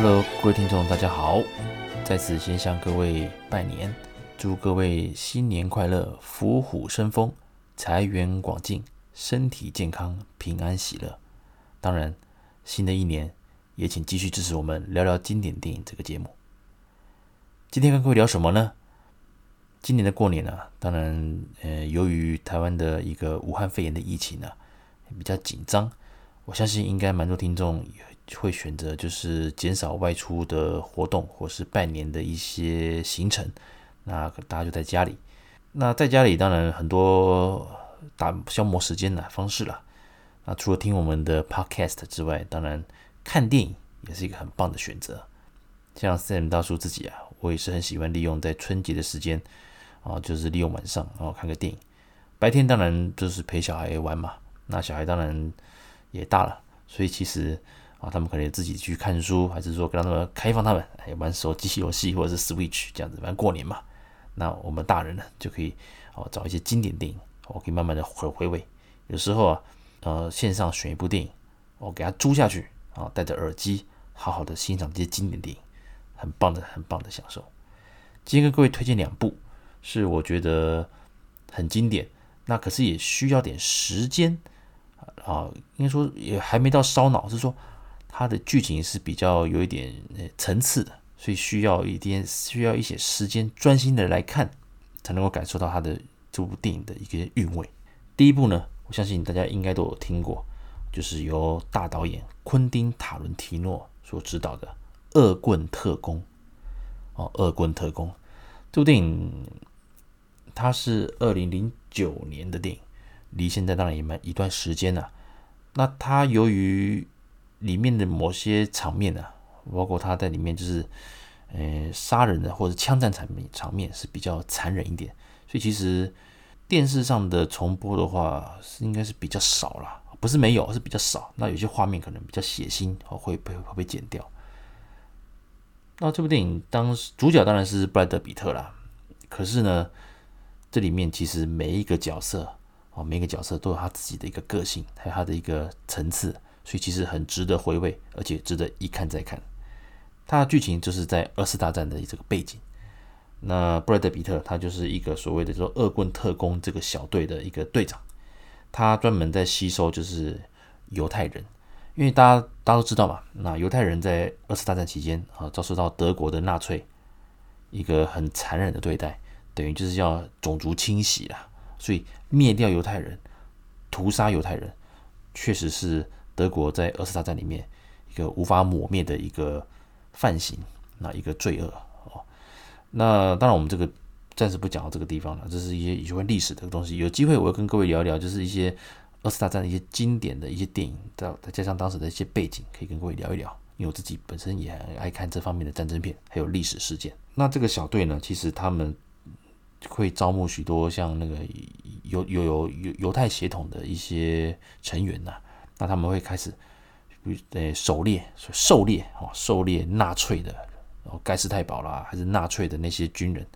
Hello，各位听众，大家好！在此先向各位拜年，祝各位新年快乐，虎虎生风，财源广进，身体健康，平安喜乐。当然，新的一年也请继续支持我们聊聊经典电影这个节目。今天跟各位聊什么呢？今年的过年啊，当然，呃，由于台湾的一个武汉肺炎的疫情呢，比较紧张，我相信应该蛮多听众会选择就是减少外出的活动，或是拜年的一些行程。那大家就在家里。那在家里当然很多打消磨时间的方式了。那除了听我们的 podcast 之外，当然看电影也是一个很棒的选择。像 Sam 大叔自己啊，我也是很喜欢利用在春节的时间啊，就是利用晚上然后看个电影。白天当然就是陪小孩玩嘛。那小孩当然也大了，所以其实。啊，他们可能自己去看书，还是说跟他们开放他们哎玩手机游戏，或者是 Switch 这样子。反正过年嘛，那我们大人呢就可以哦找一些经典电影，我可以慢慢的回回味。有时候啊，呃线上选一部电影，我给他租下去啊，戴着耳机好好的欣赏这些经典电影，很棒的很棒的享受。今天跟各位推荐两部，是我觉得很经典，那可是也需要点时间啊，应该说也还没到烧脑，是说。它的剧情是比较有一点层次的，所以需要一点需要一些时间专心的来看，才能够感受到它的这部电影的一个韵味。第一部呢，我相信大家应该都有听过，就是由大导演昆汀塔伦提诺所执导的《恶棍特工》。哦，《恶棍特工》这部电影，它是二零零九年的电影，离现在当然也蛮一段时间了。那它由于里面的某些场面呢、啊，包括他在里面就是，呃，杀人的或者枪战场面场面是比较残忍一点，所以其实电视上的重播的话是应该是比较少啦，不是没有，是比较少。那有些画面可能比较血腥，哦，会被会被剪掉。那这部电影当时主角当然是布莱德彼特啦，可是呢，这里面其实每一个角色哦，每个角色都有他自己的一个个性，还有他的一个层次。所以其实很值得回味，而且值得一看再看。它的剧情就是在二次大战的这个背景。那布莱德彼特他就是一个所谓的说恶棍特工这个小队的一个队长，他专门在吸收就是犹太人，因为大家大家都知道嘛，那犹太人在二次大战期间啊遭受到德国的纳粹一个很残忍的对待，等于就是要种族清洗啊，所以灭掉犹太人，屠杀犹太人，确实是。德国在二次大战里面一个无法抹灭的一个犯行，那一个罪恶哦。那当然，我们这个暂时不讲到这个地方了，这是一些有关历史的东西。有机会我会跟各位聊一聊，就是一些二次大战的一些经典的一些电影，再再加上当时的一些背景，可以跟各位聊一聊。因为我自己本身也很爱看这方面的战争片，还有历史事件。那这个小队呢，其实他们会招募许多像那个犹犹犹犹太血统的一些成员呐。那他们会开始，呃，狩猎、狩猎哦，狩猎纳粹的，哦，盖世太保啦，还是纳粹的那些军人，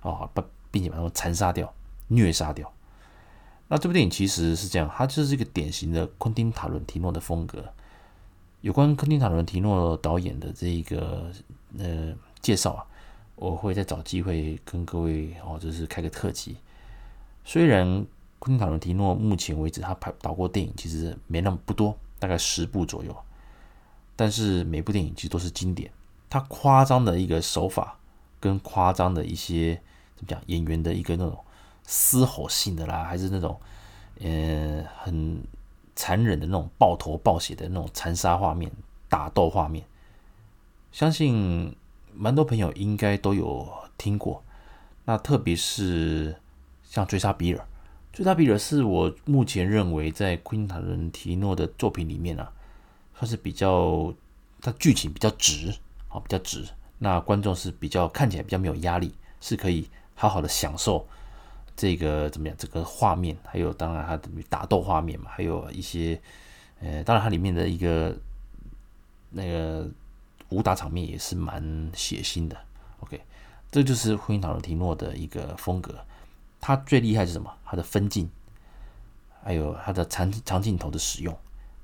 哦，把并且把他们残杀掉、虐杀掉。那这部电影其实是这样，它就是一个典型的昆汀塔伦提诺的风格。有关昆汀塔伦提诺导演的这一个呃介绍啊，我会再找机会跟各位哦，就是开个特辑。虽然。昆·塔伦提诺目前为止，他拍导过电影其实没那么不多，大概十部左右。但是每部电影其实都是经典。他夸张的一个手法，跟夸张的一些怎么讲，演员的一个那种嘶吼性的啦，还是那种呃很残忍的那种爆头爆血的那种残杀画面、打斗画面，相信蛮多朋友应该都有听过。那特别是像《追杀比尔》。最大比尔是我目前认为在昆塔伦提诺的作品里面啊，算是比较，它剧情比较直，好，比较直。那观众是比较看起来比较没有压力，是可以好好的享受这个怎么样？这个画面，还有当然它的打斗画面嘛，还有一些，呃，当然它里面的一个那个武打场面也是蛮血腥的。OK，这就是昆塔伦提诺的一个风格。他最厉害是什么？他的分镜，还有他的长长镜头的使用，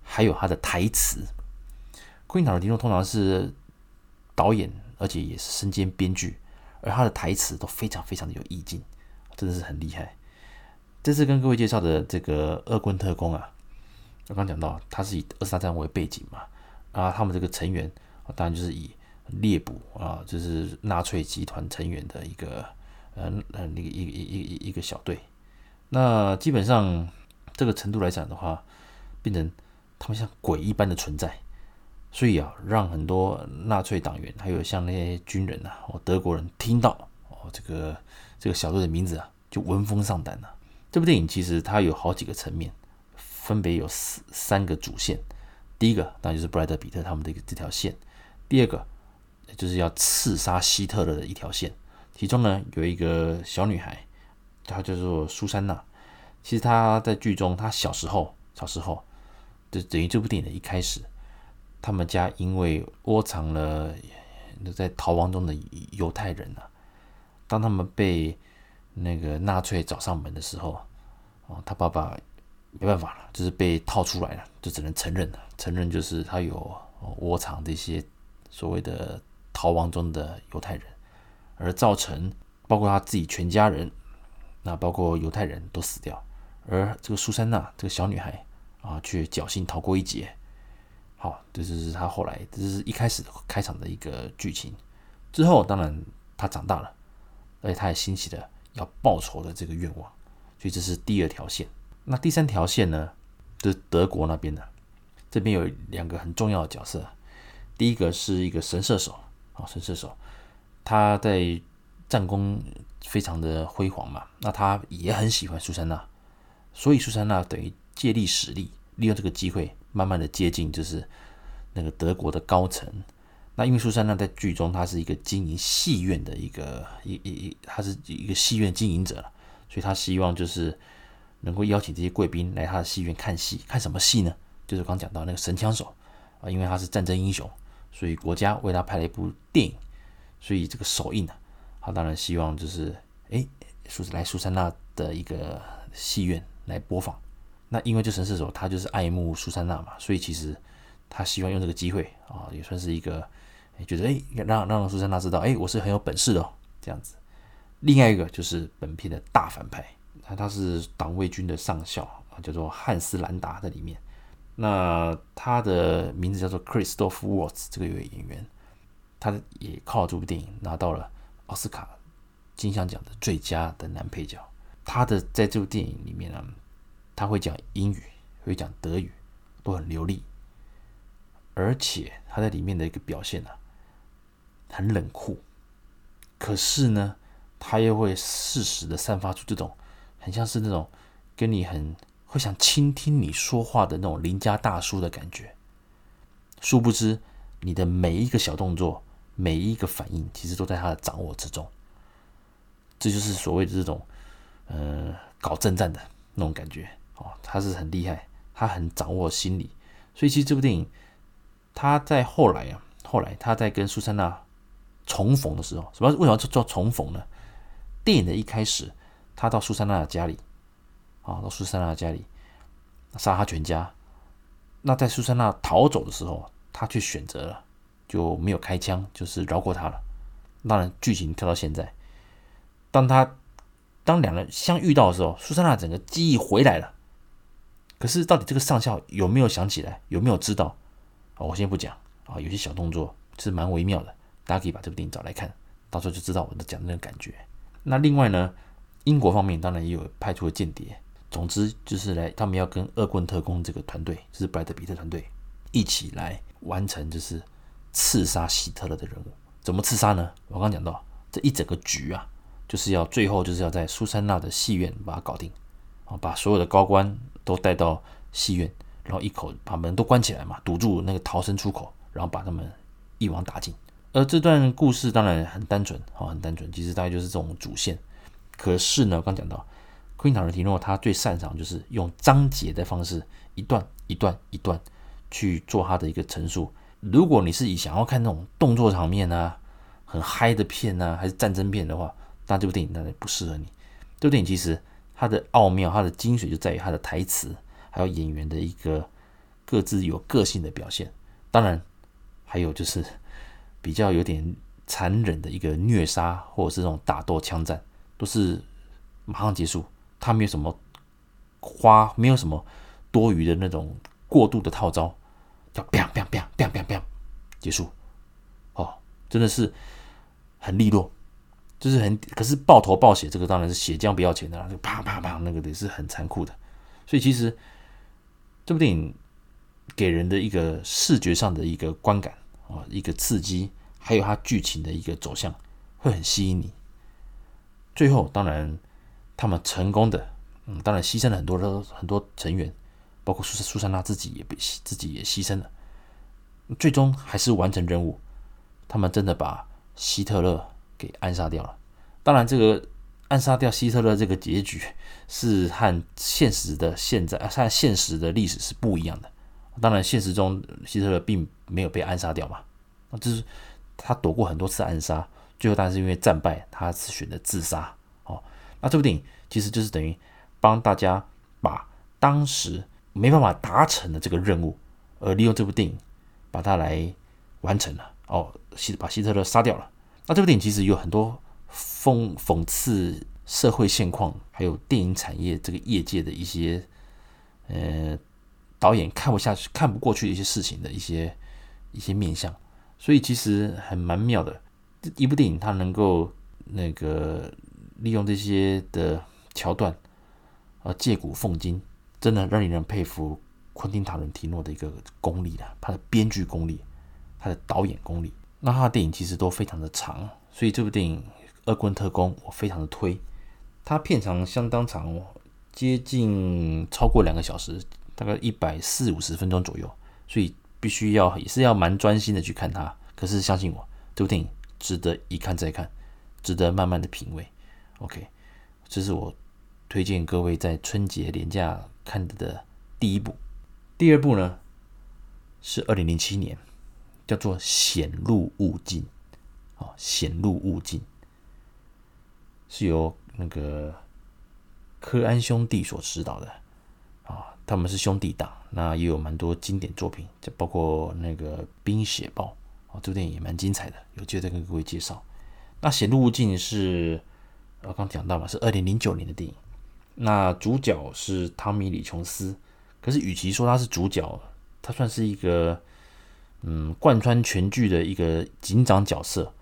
还有他的台词。昆汀塔伦提诺通常是导演，而且也是身兼编剧，而他的台词都非常非常的有意境，真的是很厉害。这次跟各位介绍的这个《恶棍特工》啊，我刚讲到，他是以二次大战为背景嘛，啊，他们这个成员当然就是以猎捕啊，就是纳粹集团成员的一个呃呃那个一个一一一一个小队。那基本上这个程度来讲的话，变成他们像鬼一般的存在。所以啊，让很多纳粹党员，还有像那些军人呐、啊，哦，德国人听到哦，这个这个小队的名字啊，就闻风丧胆了。这部电影其实它有好几个层面，分别有四三个主线。第一个当然就是布莱德彼特他们的一个这条线，第二个就是要刺杀希特勒的一条线。其中呢，有一个小女孩，她叫做苏珊娜。其实她在剧中，她小时候小时候，就等于这部电影的一开始。他们家因为窝藏了在逃亡中的犹太人啊，当他们被那个纳粹找上门的时候，哦，他爸爸没办法了，就是被套出来了，就只能承认了，承认就是他有窝藏这些所谓的逃亡中的犹太人，而造成包括他自己全家人，那包括犹太人都死掉，而这个苏珊娜这个小女孩啊，却侥幸逃过一劫。好，这就是他后来，这是一开始开场的一个剧情。之后，当然他长大了，而且他也兴起了要报仇的这个愿望，所以这是第二条线。那第三条线呢，就是德国那边的，这边有两个很重要的角色。第一个是一个神射手，啊，神射手，他在战功非常的辉煌嘛，那他也很喜欢苏珊娜，所以苏珊娜等于借力使力，利用这个机会。慢慢的接近，就是那个德国的高层。那因为苏珊娜在剧中，她是一个经营戏院的一个一一一，她是一个戏院经营者，所以她希望就是能够邀请这些贵宾来她的戏院看戏。看什么戏呢？就是刚讲到那个神枪手啊，因为他是战争英雄，所以国家为他拍了一部电影，所以这个首映呢，他当然希望就是哎，苏来苏珊娜的一个戏院来播放。那因为这神射手他就是爱慕苏珊娜嘛，所以其实他希望用这个机会啊，也算是一个觉得哎，让让苏珊娜知道哎，我是很有本事的哦，这样子。另外一个就是本片的大反派，他他是党卫军的上校啊，叫做汉斯兰达在里面。那他的名字叫做 Christophe Waltz，这个演员，他也靠这部电影拿到了奥斯卡金像奖的最佳的男配角。他的在这部电影里面呢。他会讲英语，会讲德语，都很流利。而且他在里面的一个表现呢、很冷酷。可是呢，他又会适时的散发出这种很像是那种跟你很会想倾听你说话的那种邻家大叔的感觉。殊不知，你的每一个小动作、每一个反应，其实都在他的掌握之中。这就是所谓的这种，呃，搞政战的那种感觉。哦，他是很厉害，他很掌握心理，所以其实这部电影，他在后来啊，后来他在跟苏珊娜重逢的时候，什么为什么叫叫重逢呢？电影的一开始，他到苏珊娜的家里，啊，到苏珊娜的家里杀他全家。那在苏珊娜逃走的时候，他却选择了就没有开枪，就是饶过他了。当然，剧情跳到现在，当他当两人相遇到的时候，苏珊娜整个记忆回来了。可是，到底这个上校有没有想起来？有没有知道？啊，我先不讲啊，有些小动作是蛮微妙的，大家可以把这部电影找来看，到时候就知道我的讲的那个感觉。那另外呢，英国方面当然也有派出了间谍，总之就是来，他们要跟恶棍特工这个团队，就是布莱德彼特团队一起来完成，就是刺杀希特勒的任务。怎么刺杀呢？我刚讲到这一整个局啊，就是要最后就是要在苏珊娜的戏院把它搞定，啊，把所有的高官。都带到戏院，然后一口把门都关起来嘛，堵住那个逃生出口，然后把他们一网打尽。而这段故事当然很单纯，好，很单纯，其实大概就是这种主线。可是呢，刚讲到，昆塔尔提诺他最擅长就是用章节的方式，一段一段一段去做他的一个陈述。如果你是以想要看那种动作场面啊、很嗨的片啊，还是战争片的话，那这部电影当然不适合你。这部电影其实。它的奥妙，它的精髓就在于它的台词，还有演员的一个各自有个性的表现。当然，还有就是比较有点残忍的一个虐杀，或者是这种打斗枪战，都是马上结束。他没有什么花，没有什么多余的那种过度的套招，叫砰砰砰砰砰砰结束。哦，真的是很利落，就是很，可是爆头爆血，这个当然是血浆不要钱的啦，就啪啪啪，那个也是很残酷的。所以其实这部电影给人的一个视觉上的一个观感啊，一个刺激，还有它剧情的一个走向，会很吸引你。最后，当然他们成功的，嗯，当然牺牲了很多的很多成员，包括苏苏珊娜自己也被自己也牺牲了，最终还是完成任务。他们真的把希特勒给暗杀掉了。当然，这个暗杀掉希特勒这个结局是和现实的现在啊、和现实的历史是不一样的。当然，现实中希特勒并没有被暗杀掉嘛，就是他躲过很多次暗杀，最后但是因为战败，他是选择自杀。哦，那这部电影其实就是等于帮大家把当时没办法达成的这个任务，而利用这部电影把它来完成了。哦，希把希特勒杀掉了。那这部电影其实有很多讽讽刺社会现况，还有电影产业这个业界的一些呃导演看不下去、看不过去的一些事情的一些一些面向，所以其实还蛮妙的。一部电影它能够那个利用这些的桥段，呃，借古讽今，真的让你能佩服昆汀塔伦提诺的一个功力了，他的编剧功力。他的导演功力，那他的电影其实都非常的长，所以这部电影《恶棍特工》我非常的推。它片长相当长哦，接近超过两个小时，大概一百四五十分钟左右，所以必须要也是要蛮专心的去看它。可是相信我，这部电影值得一看再看，值得慢慢的品味。OK，这是我推荐各位在春节连假看的第一部。第二部呢是二零零七年。叫做《显露物镜》啊，《显露物镜》是由那个柯安兄弟所指导的啊，他们是兄弟档，那也有蛮多经典作品，就包括那个《冰雪暴》啊，这部电影也蛮精彩的，有机会再跟各位介绍。那《显露物镜》是我刚讲到嘛，是二零零九年的电影，那主角是汤米·李·琼斯，可是与其说他是主角，他算是一个。嗯，贯穿全剧的一个警长角色，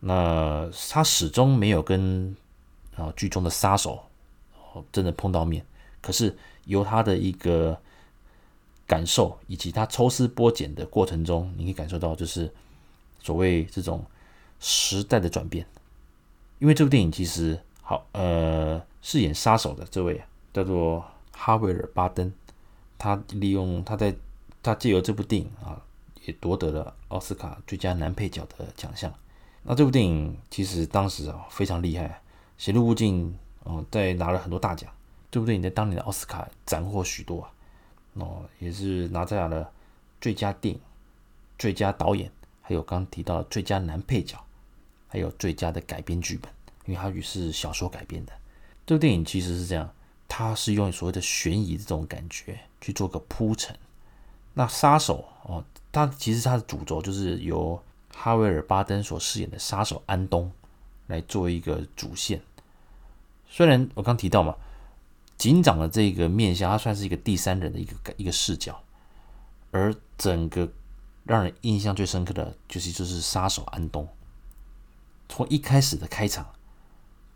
那他始终没有跟啊剧中的杀手哦真的碰到面。可是由他的一个感受以及他抽丝剥茧的过程中，你可以感受到就是所谓这种时代的转变。因为这部电影其实好，呃，饰演杀手的这位叫做哈维尔·巴登，他利用他在他借由这部电影啊。也夺得了奥斯卡最佳男配角的奖项。那这部电影其实当时啊非常厉害，《显露物镜》哦，在拿了很多大奖。这部电影在当年的奥斯卡斩获许多啊，哦，也是拿下了最佳电影、最佳导演，还有刚提到的最佳男配角，还有最佳的改编剧本，因为它于是小说改编的。这部电影其实是这样，它是用所谓的悬疑的这种感觉去做个铺陈。那杀手哦。他其实他的主轴就是由哈维尔·巴登所饰演的杀手安东来做一个主线。虽然我刚提到嘛，警长的这个面向，他算是一个第三人的一个一个视角，而整个让人印象最深刻的就是就是杀手安东。从一开始的开场，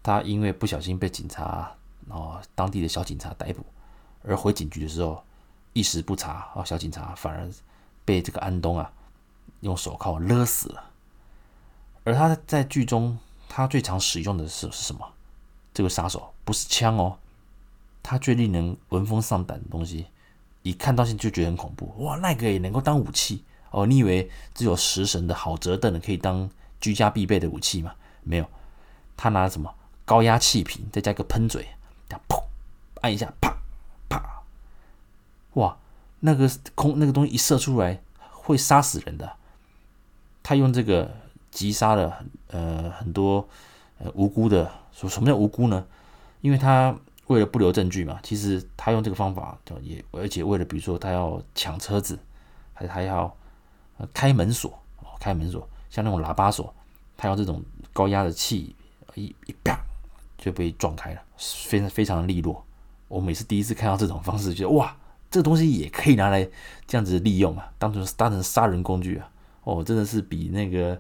他因为不小心被警察哦当地的小警察逮捕，而回警局的时候一时不察啊，小警察反而。被这个安东啊用手铐勒死了，而他在剧中他最常使用的是是什么？这个杀手不是枪哦，他最令人闻风丧胆的东西，一看到现就觉得很恐怖。哇，那个也能够当武器哦？你以为只有食神的好折凳的可以当居家必备的武器吗？没有，他拿什么高压气瓶，再加一个喷嘴，这样砰按一下，啪，哇！那个空那个东西一射出来会杀死人的，他用这个击杀了呃很多呃无辜的。说什么叫无辜呢？因为他为了不留证据嘛，其实他用这个方法就也而且为了比如说他要抢车子，还他要开门锁，开门锁，像那种喇叭锁，他用这种高压的气一一啪就被撞开了，非常非常的利落。我每次第一次看到这种方式，觉得哇，这个东西也可以拿来这样子利用啊，当成当成杀人工具啊！哦，真的是比那个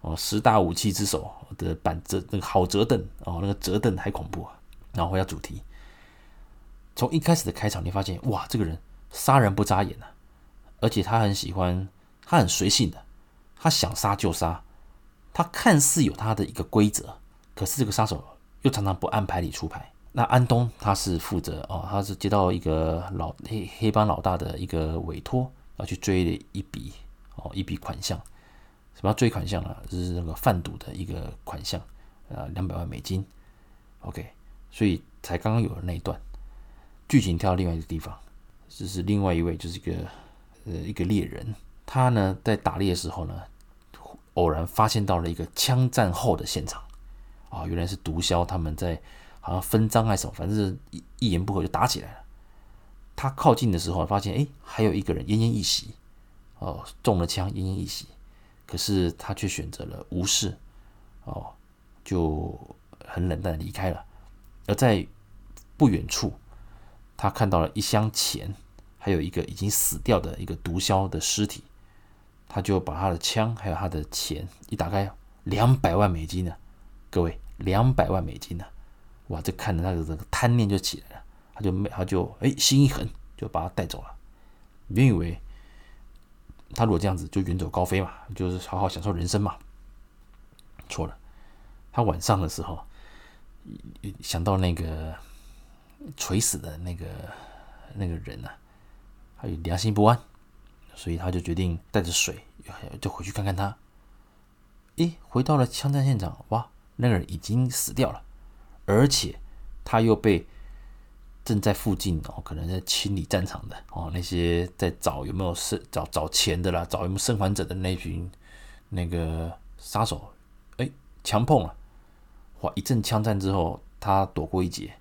哦十大武器之首的板折那个好折凳哦，那个折凳还恐怖啊！然后回到主题，从一开始的开场，你发现哇，这个人杀人不眨眼啊，而且他很喜欢，他很随性的，他想杀就杀，他看似有他的一个规则，可是这个杀手又常常不按牌理出牌。那安东他是负责哦，他是接到一个老黑黑帮老大的一个委托，要去追一笔哦一笔款项，什么追款项啊？就是那个贩毒的一个款项，呃，两百万美金。OK，所以才刚刚有了那一段剧情跳到另外一个地方，就是另外一位就是一个呃一个猎人，他呢在打猎的时候呢，偶然发现到了一个枪战后的现场啊，哦，原来是毒枭他们在。好像分赃还是什么，反正一一言不合就打起来了。他靠近的时候，发现哎，还有一个人奄奄一息，哦，中了枪，奄奄一息。可是他却选择了无视，哦，就很冷淡的离开了。而在不远处，他看到了一箱钱，还有一个已经死掉的一个毒枭的尸体。他就把他的枪还有他的钱一打开，两百万美金呢，各位，两百万美金呢。哇！这看着他的这个贪念就起来了，他就没，他就哎心一狠，就把他带走了。原以为他如果这样子就远走高飞嘛，就是好好享受人生嘛。错了，他晚上的时候想到那个垂死的那个那个人啊，他有良心不安，所以他就决定带着水就回去看看他。咦，回到了枪战现场，哇，那个人已经死掉了。而且他又被正在附近哦，可能在清理战场的哦，那些在找有没有生找找钱的啦，找有没有生还者的那群那个杀手，哎，枪碰了，哇！一阵枪战之后，他躲过一劫。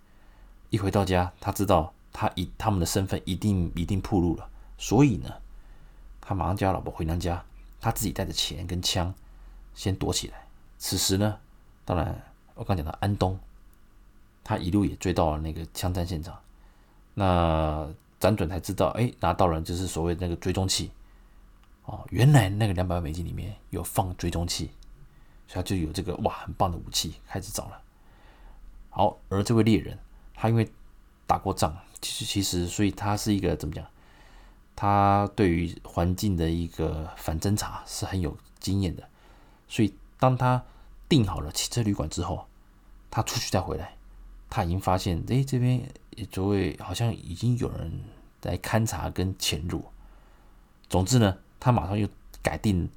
一回到家，他知道他一他们的身份一定一定暴露了，所以呢，他马上叫老婆回娘家，他自己带着钱跟枪先躲起来。此时呢，当然我刚讲到安东。他一路也追到了那个枪战现场，那辗转才知道，哎，拿到了就是所谓那个追踪器，哦，原来那个两百万美金里面有放追踪器，所以他就有这个哇很棒的武器开始找了。好，而这位猎人，他因为打过仗，其实其实所以他是一个怎么讲？他对于环境的一个反侦查是很有经验的，所以当他订好了汽车旅馆之后，他出去再回来。他已经发现，哎，这边周围好像已经有人在勘察跟潜入。总之呢，他马上又改定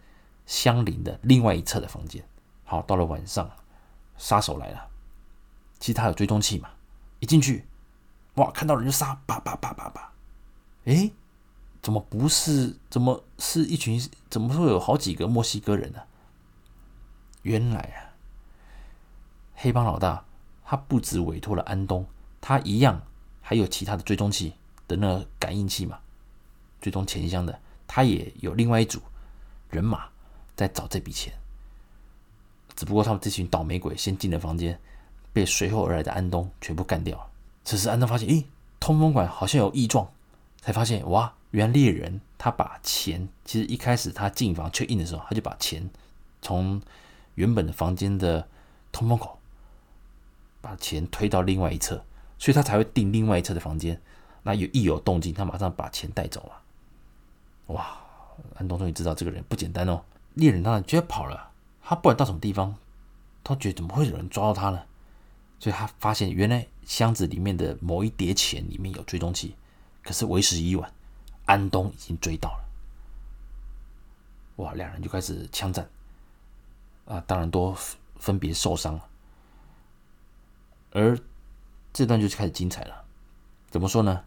相邻的另外一侧的房间。好，到了晚上，杀手来了。其实他有追踪器嘛，一进去，哇，看到人就杀，叭叭叭叭叭。哎，怎么不是？怎么是一群？怎么会有好几个墨西哥人呢？原来啊，黑帮老大。他不止委托了安东，他一样还有其他的追踪器的那个感应器嘛，追踪钱箱的，他也有另外一组人马在找这笔钱。只不过他们这群倒霉鬼先进了房间，被随后而来的安东全部干掉了。此时安东发现，咦，通风管好像有异状，才发现哇，原来猎人他把钱，其实一开始他进房确认的时候，他就把钱从原本的房间的通风口。把钱推到另外一侧，所以他才会订另外一侧的房间。那有一有动静，他马上把钱带走了。哇！安东终于知道这个人不简单哦。猎人当然觉得跑了，他不管到什么地方，他觉得怎么会有人抓到他呢？所以他发现原来箱子里面的某一叠钱里面有追踪器，可是为时已晚，安东已经追到了。哇！两人就开始枪战啊，当然都分别受伤了。而这段就开始精彩了，怎么说呢？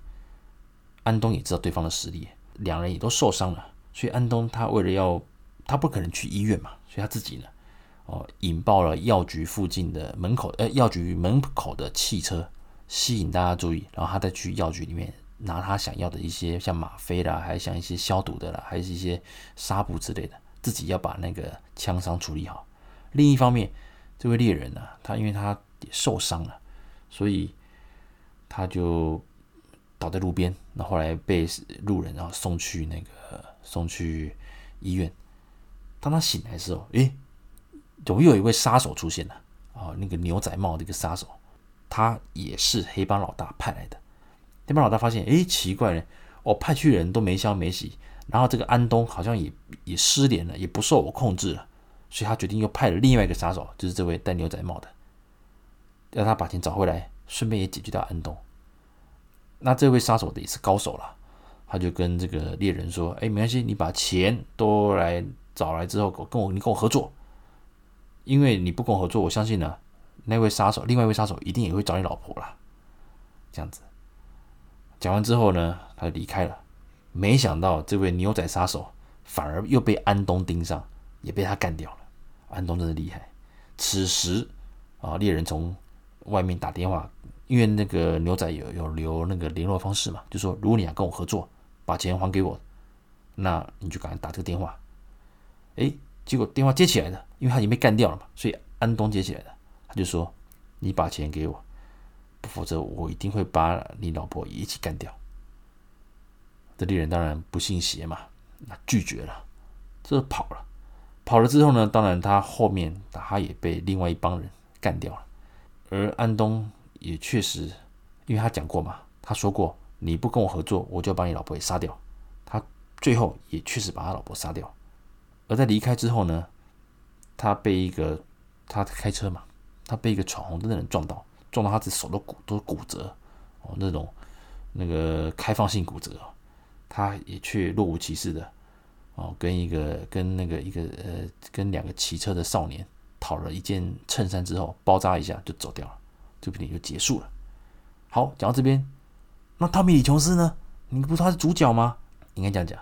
安东也知道对方的实力，两人也都受伤了，所以安东他为了要，他不可能去医院嘛，所以他自己呢，哦，引爆了药局附近的门口，呃，药局门口的汽车，吸引大家注意，然后他再去药局里面拿他想要的一些像吗啡啦，还像一些消毒的啦，还是一些纱布之类的，自己要把那个枪伤处理好。另一方面，这位猎人呢，他因为他也受伤了，所以他就倒在路边。那后来被路人然后送去那个送去医院。当他醒来的时候，诶，怎么又有一位杀手出现了？啊，那个牛仔帽的一个杀手，他也是黑帮老大派来的。黑帮老大发现，诶，奇怪了，我派去人都没消没息，然后这个安东好像也也失联了，也不受我控制了。所以他决定又派了另外一个杀手，就是这位戴牛仔帽的，要他把钱找回来，顺便也解决掉安东。那这位杀手的也是高手了，他就跟这个猎人说：“哎，没关系，你把钱都来找来之后，跟我你跟我合作，因为你不跟我合作，我相信呢，那位杀手，另外一位杀手一定也会找你老婆了。”这样子讲完之后呢，他就离开了。没想到这位牛仔杀手反而又被安东盯上，也被他干掉了。安东真的厉害。此时啊，猎人从外面打电话，因为那个牛仔有有留那个联络方式嘛，就说如果你想跟我合作，把钱还给我，那你就赶快打这个电话。哎，结果电话接起来了，因为他已经被干掉了嘛，所以安东接起来了，他就说：“你把钱给我，否则我一定会把你老婆一起干掉。”这猎人当然不信邪嘛，那拒绝了，这跑了。跑了之后呢，当然他后面他也被另外一帮人干掉了，而安东也确实，因为他讲过嘛，他说过你不跟我合作，我就把你老婆给杀掉。他最后也确实把他老婆杀掉。而在离开之后呢，他被一个他开车嘛，他被一个闯红灯的人撞到，撞到他的手都骨都骨折哦，那种那个开放性骨折，他也却若无其事的。哦，跟一个跟那个一个呃，跟两个骑车的少年讨了一件衬衫之后，包扎一下就走掉了，这部电影就结束了。好，讲到这边，那汤米李琼斯呢？你不说他是主角吗？应该这样讲。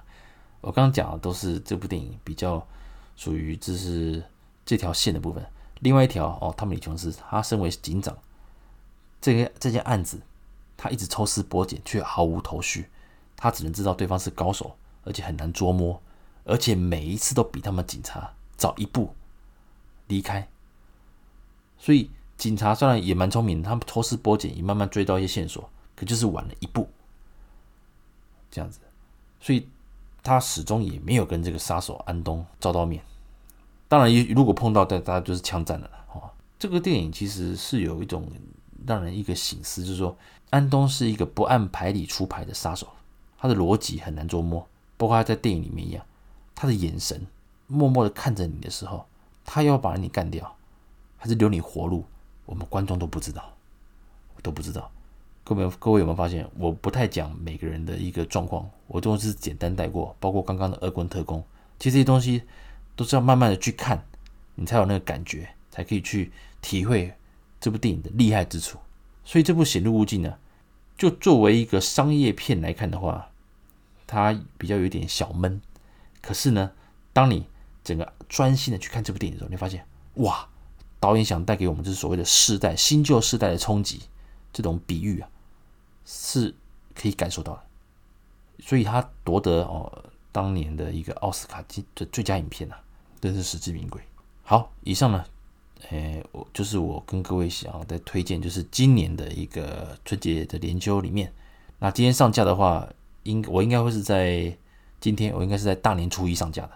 我刚刚讲的都是这部电影比较属于这是这条线的部分。另外一条哦，汤米李琼斯他身为警长，这个这件案子他一直抽丝剥茧，却毫无头绪。他只能知道对方是高手，而且很难捉摸。而且每一次都比他们警察早一步离开，所以警察虽然也蛮聪明，他们抽丝剥茧，也慢慢追到一些线索，可就是晚了一步，这样子，所以他始终也没有跟这个杀手安东照到面。当然，如果碰到，大家就是枪战了了。哦，这个电影其实是有一种让人一个醒思，就是说安东是一个不按牌理出牌的杀手，他的逻辑很难捉摸，包括他在电影里面一样。他的眼神默默的看着你的时候，他要把你干掉，还是留你活路？我们观众都不知道，都不知道。各位各位有没有发现，我不太讲每个人的一个状况，我都是简单带过。包括刚刚的《恶棍特工》，其实这些东西都是要慢慢的去看，你才有那个感觉，才可以去体会这部电影的厉害之处。所以这部《显露无尽》呢，就作为一个商业片来看的话，它比较有点小闷。可是呢，当你整个专心的去看这部电影的时候，你发现哇，导演想带给我们就是所谓的世代新旧世代的冲击，这种比喻啊，是可以感受到的。所以他夺得哦当年的一个奥斯卡金的最佳影片啊，真是实至名归。好，以上呢，诶，我就是我跟各位想要再推荐，就是今年的一个春节的连休里面，那今天上架的话，应我应该会是在。今天我应该是在大年初一上架的，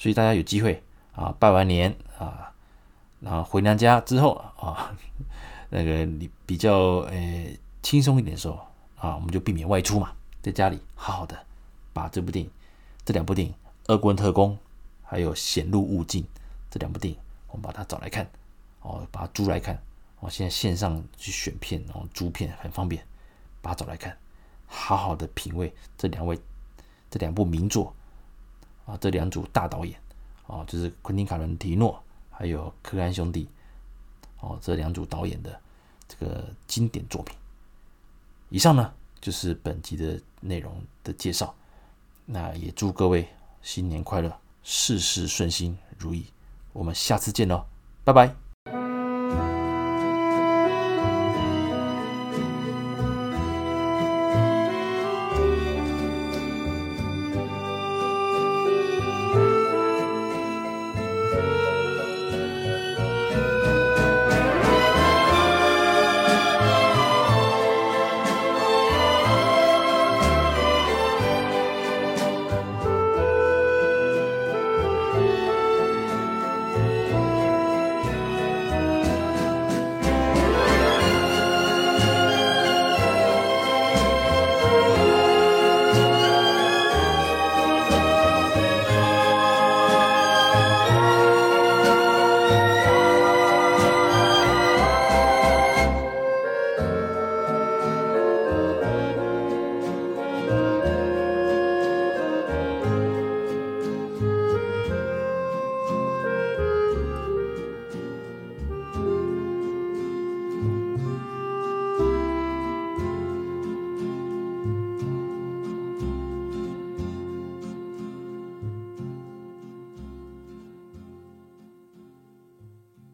所以大家有机会啊，拜完年啊，然后回娘家之后啊，那个你比较呃轻松一点的时候啊，我们就避免外出嘛，在家里好好的把这部电影、这两部电影《恶棍特工》还有《显露物镜》这两部电影，我们把它找来看，哦，把它租来看，哦，现在线上去选片，然后租片很方便，把它找来看，好好的品味这两位。这两部名作啊，这两组大导演啊，就是昆汀·卡伦提诺还有柯恩兄弟哦，这两组导演的这个经典作品。以上呢就是本集的内容的介绍。那也祝各位新年快乐，事事顺心如意。我们下次见喽，拜拜。